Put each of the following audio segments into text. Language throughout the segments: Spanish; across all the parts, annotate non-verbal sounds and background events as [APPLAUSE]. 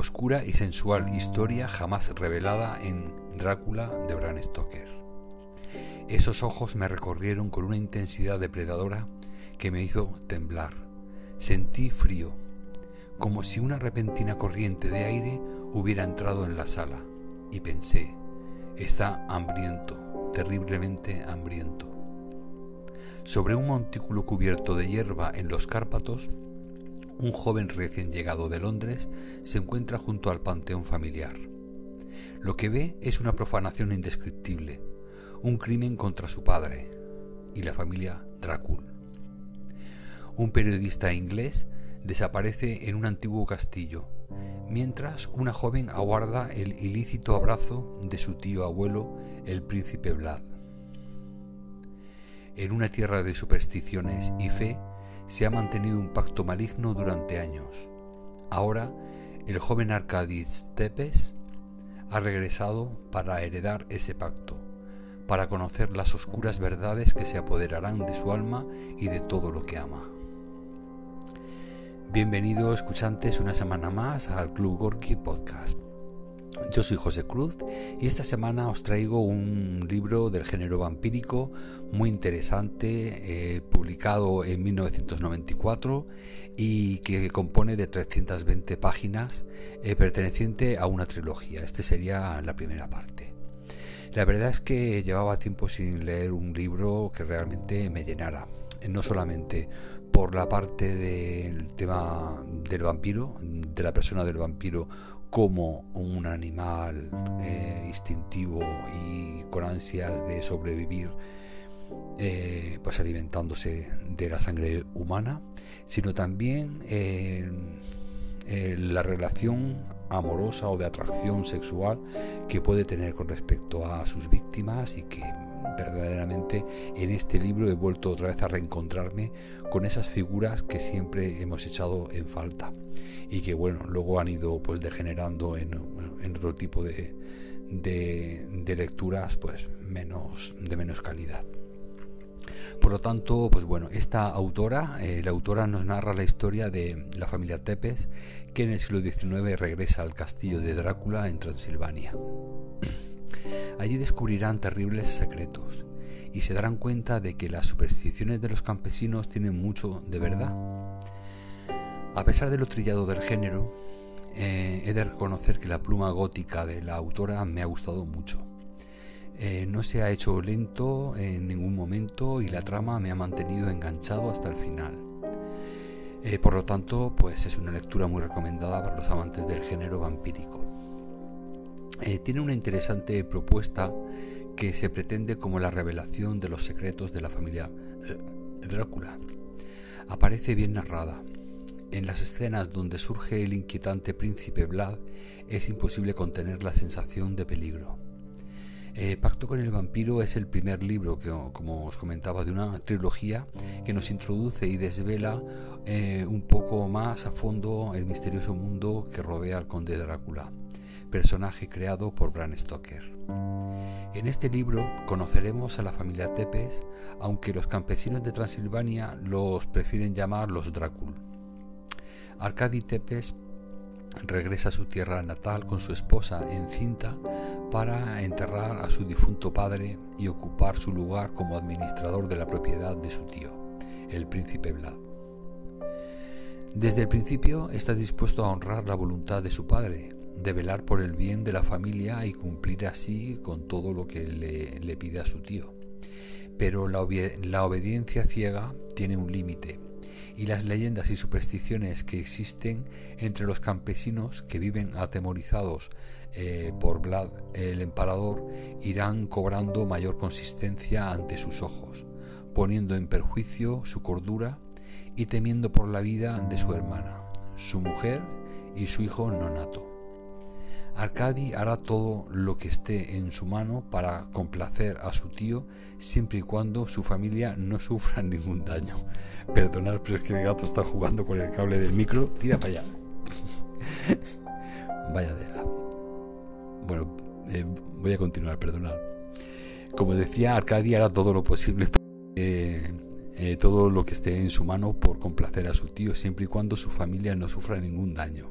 oscura y sensual historia jamás revelada en Drácula de Bram Stoker. Esos ojos me recorrieron con una intensidad depredadora que me hizo temblar. Sentí frío, como si una repentina corriente de aire hubiera entrado en la sala, y pensé, está hambriento, terriblemente hambriento. Sobre un montículo cubierto de hierba en los Cárpatos, un joven recién llegado de Londres se encuentra junto al panteón familiar. Lo que ve es una profanación indescriptible, un crimen contra su padre y la familia Drácula. Un periodista inglés desaparece en un antiguo castillo, mientras una joven aguarda el ilícito abrazo de su tío abuelo, el príncipe Vlad. En una tierra de supersticiones y fe, se ha mantenido un pacto maligno durante años. Ahora, el joven Arkadis Tepes ha regresado para heredar ese pacto, para conocer las oscuras verdades que se apoderarán de su alma y de todo lo que ama. Bienvenidos escuchantes una semana más al Club Gorky Podcast. Yo soy José Cruz y esta semana os traigo un libro del género vampírico muy interesante, eh, publicado en 1994 y que compone de 320 páginas, eh, perteneciente a una trilogía. Este sería la primera parte. La verdad es que llevaba tiempo sin leer un libro que realmente me llenara, no solamente por la parte del tema del vampiro, de la persona del vampiro como un animal eh, instintivo y con ansias de sobrevivir, eh, pues alimentándose de la sangre humana, sino también la relación amorosa o de atracción sexual que puede tener con respecto a sus víctimas y que verdaderamente en este libro he vuelto otra vez a reencontrarme con esas figuras que siempre hemos echado en falta y que bueno luego han ido pues degenerando en, otro tipo de, de, lecturas pues menos de menos calidad por lo tanto, pues bueno, esta autora, eh, la autora nos narra la historia de la familia Tepes, que en el siglo XIX regresa al castillo de Drácula en Transilvania. Allí descubrirán terribles secretos y se darán cuenta de que las supersticiones de los campesinos tienen mucho de verdad. A pesar de lo trillado del género, eh, he de reconocer que la pluma gótica de la autora me ha gustado mucho. Eh, no se ha hecho lento en ningún momento y la trama me ha mantenido enganchado hasta el final. Eh, por lo tanto, pues es una lectura muy recomendada para los amantes del género vampírico. Eh, tiene una interesante propuesta que se pretende como la revelación de los secretos de la familia eh, Drácula. Aparece bien narrada. En las escenas donde surge el inquietante príncipe Vlad es imposible contener la sensación de peligro. Eh, Pacto con el vampiro es el primer libro que, como os comentaba, de una trilogía que nos introduce y desvela un poco más a fondo el misterioso mundo que rodea al conde Drácula personaje creado por Bram Stoker. En este libro conoceremos a la familia Tepes, aunque los campesinos de Transilvania los prefieren llamar los Drácul. Arkady Tepes regresa a su tierra natal con su esposa encinta para enterrar a su difunto padre y ocupar su lugar como administrador de la propiedad de su tío, el príncipe Vlad. Desde el principio está dispuesto a honrar la voluntad de su padre, de velar por el bien de la familia y cumplir así con todo lo que le, pide a su tío. Pero la, obediencia ciega tiene un límite y las leyendas y supersticiones que existen entre los campesinos que viven atemorizados eh, por Vlad el empalador irán cobrando mayor consistencia ante sus ojos, poniendo en perjuicio su cordura y temiendo por la vida de su hermana, su mujer y su hijo nonato. Arcadi hará todo lo que esté en su mano para complacer a su tío siempre y cuando su familia no sufra [LAUGHS] ningún daño. Perdonad, pero es que el gato está jugando con el cable del micro. Tira para allá. [LAUGHS] Vaya la. Bueno, eh, voy a continuar, perdonad. Como decía, Arcadi hará todo lo posible que eh, todo lo que esté en su mano por complacer a su tío, siempre y cuando su familia no sufra ningún daño.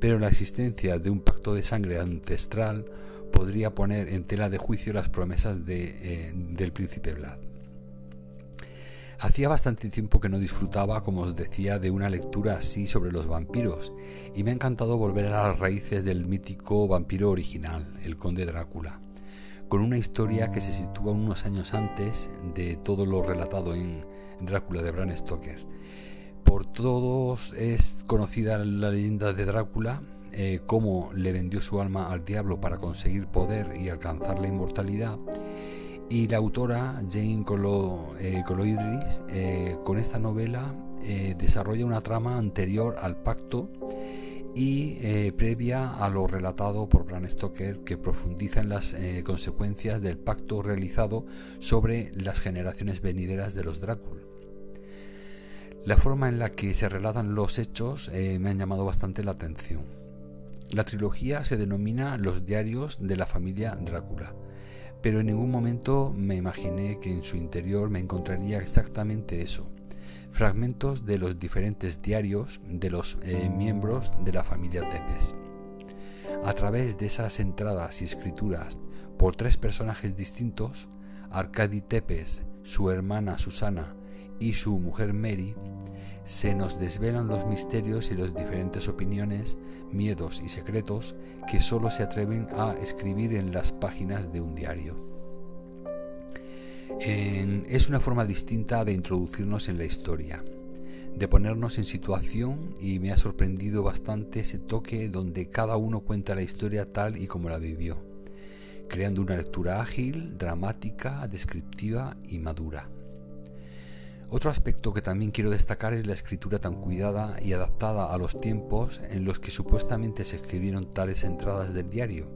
Pero la existencia de un pacto de sangre ancestral podría poner en tela de juicio las promesas de, del príncipe Vlad. Hacía bastante tiempo que no disfrutaba, como os decía, de una lectura así sobre los vampiros, y me ha encantado volver a las raíces del mítico vampiro original, el conde Drácula, con una historia que se sitúa unos años antes de todo lo relatado en Drácula de Bram Stoker. Por todos es conocida la leyenda de Drácula, eh, cómo le vendió su alma al diablo para conseguir poder y alcanzar la inmortalidad, y la autora Jane Colo, eh, Coloidris eh, con esta novela desarrolla una trama anterior al pacto y previa a lo relatado por Bram Stoker que profundiza en las consecuencias del pacto realizado sobre las generaciones venideras de los Drácula. La forma en la que se relatan los hechos me han llamado bastante la atención. La trilogía se denomina Los diarios de la familia Drácula pero en ningún momento me imaginé que en su interior me encontraría exactamente eso, fragmentos de los diferentes diarios de los eh, miembros de la familia Tepes. A través de esas entradas y escrituras por tres personajes distintos, Arcadi Tepes, su hermana Susana y su mujer Mary, se nos desvelan los misterios y las diferentes opiniones, miedos y secretos que solo se atreven a escribir en las páginas de un diario. es una forma distinta de introducirnos en la historia, de ponernos en situación y me ha sorprendido bastante ese toque donde cada uno cuenta la historia tal y como la vivió, creando una lectura ágil, dramática, descriptiva y madura. Otro aspecto que también quiero destacar es la escritura tan cuidada y adaptada a los tiempos en los que supuestamente se escribieron tales entradas del diario.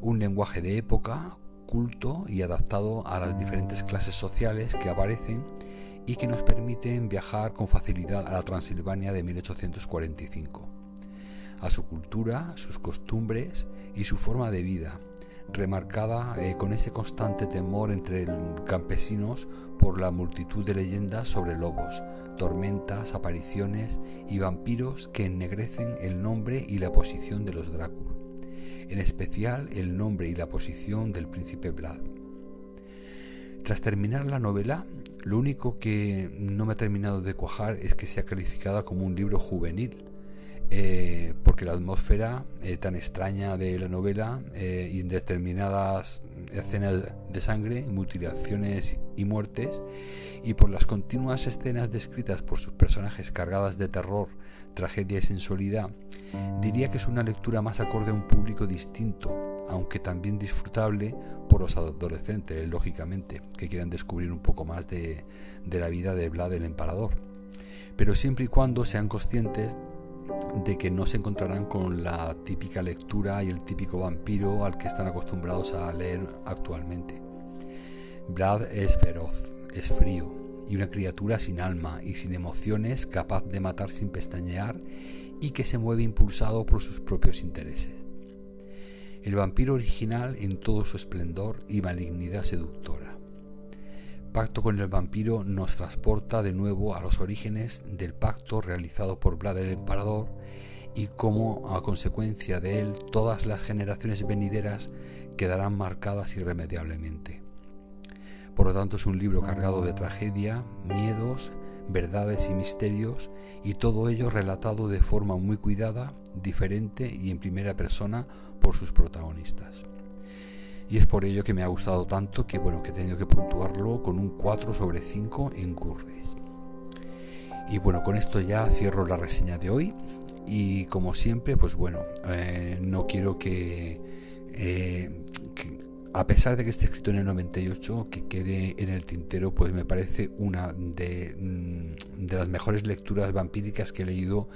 Un lenguaje de época, culto y adaptado a las diferentes clases sociales que aparecen y que nos permiten viajar con facilidad a la Transilvania de 1845, a su cultura, sus costumbres y su forma de vida, remarcada eh, con ese constante temor entre campesinos por la multitud de leyendas sobre lobos, tormentas, apariciones y vampiros que ennegrecen el nombre y la posición de los Drácula, en especial el nombre y la posición del príncipe Vlad. Tras terminar la novela, lo único que no me ha terminado de cuajar es que sea calificada como un libro juvenil, eh, porque la atmósfera eh, tan extraña de la novela eh, y determinadas escenas de sangre, mutilaciones y muertes, y por las continuas escenas descritas por sus personajes cargadas de terror, tragedia y sensualidad, diría que es una lectura más acorde a un público distinto, aunque también disfrutable por los adolescentes, lógicamente, que quieran descubrir un poco más de, de la vida de Vlad el Emparador. Pero siempre y cuando sean conscientes de que no se encontrarán con la típica lectura y el típico vampiro al que están acostumbrados a leer actualmente. Brad es feroz, es frío y una criatura sin alma y sin emociones capaz de matar sin pestañear y que se mueve impulsado por sus propios intereses. El vampiro original en todo su esplendor y malignidad seductora pacto con el vampiro nos transporta de nuevo a los orígenes del pacto realizado por Vlad el Emperador y cómo a consecuencia de él todas las generaciones venideras quedarán marcadas irremediablemente. Por lo tanto es un libro cargado de tragedia, miedos, verdades y misterios y todo ello relatado de forma muy cuidada, diferente y en primera persona por sus protagonistas y es por ello que me ha gustado tanto que bueno que he tenido que puntuarlo con un 4 sobre 5 en Curres. Y bueno, con esto ya cierro la reseña de hoy y como siempre, pues bueno, eh, no quiero eh, que, a pesar de que esté escrito en el 98, que quede en el tintero, pues me parece una de, mm, de las mejores lecturas vampíricas que he leído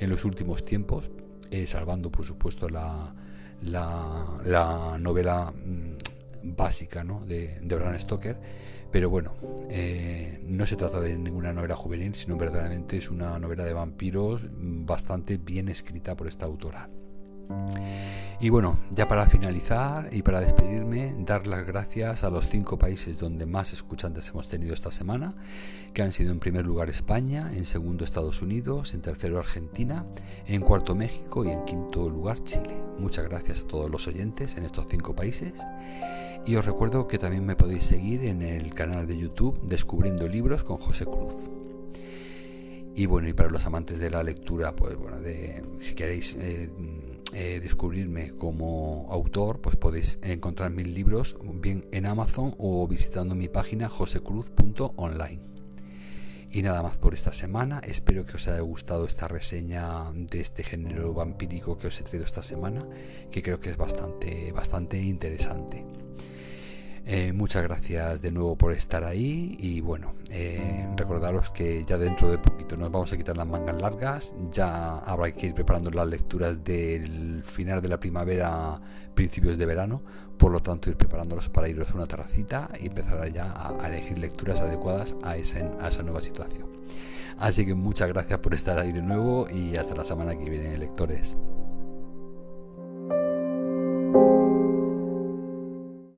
en los últimos tiempos, eh, salvando por supuesto la, la, novela mm, básica de, de Bram Stoker. Pero bueno, eh, no se trata de ninguna novela juvenil, sino verdaderamente es una novela de vampiros bastante bien escrita por esta autora. Y bueno, ya para finalizar y para despedirme, dar las gracias a los cinco países donde más escuchantes hemos tenido esta semana, que han sido en primer lugar España, en segundo Estados Unidos, en tercero Argentina, en cuarto México y en quinto lugar Chile. Muchas gracias a todos los oyentes en estos cinco países. Y os recuerdo que también me podéis seguir en el canal de YouTube Descubriendo Libros con José Cruz. Y bueno, y para los amantes de la lectura, pues bueno, de, si queréis eh, eh, descubrirme como autor, pues podéis encontrar mis libros bien en Amazon o visitando mi página josecruz.online. Y nada más por esta semana. Espero que os haya gustado esta reseña de este género vampírico que os he traído esta semana, que creo que es bastante, bastante interesante. Eh, muchas gracias de nuevo por estar ahí y bueno, eh, recordaros que ya dentro de poquito nos vamos a quitar las mangas largas, ya habrá que ir preparando las lecturas del final de la primavera, principios de verano, por lo tanto ir preparándolos para iros a una terracita y empezar ya a, elegir lecturas adecuadas a a esa nueva situación. Así que muchas gracias por estar ahí de nuevo y hasta la semana que viene, lectores.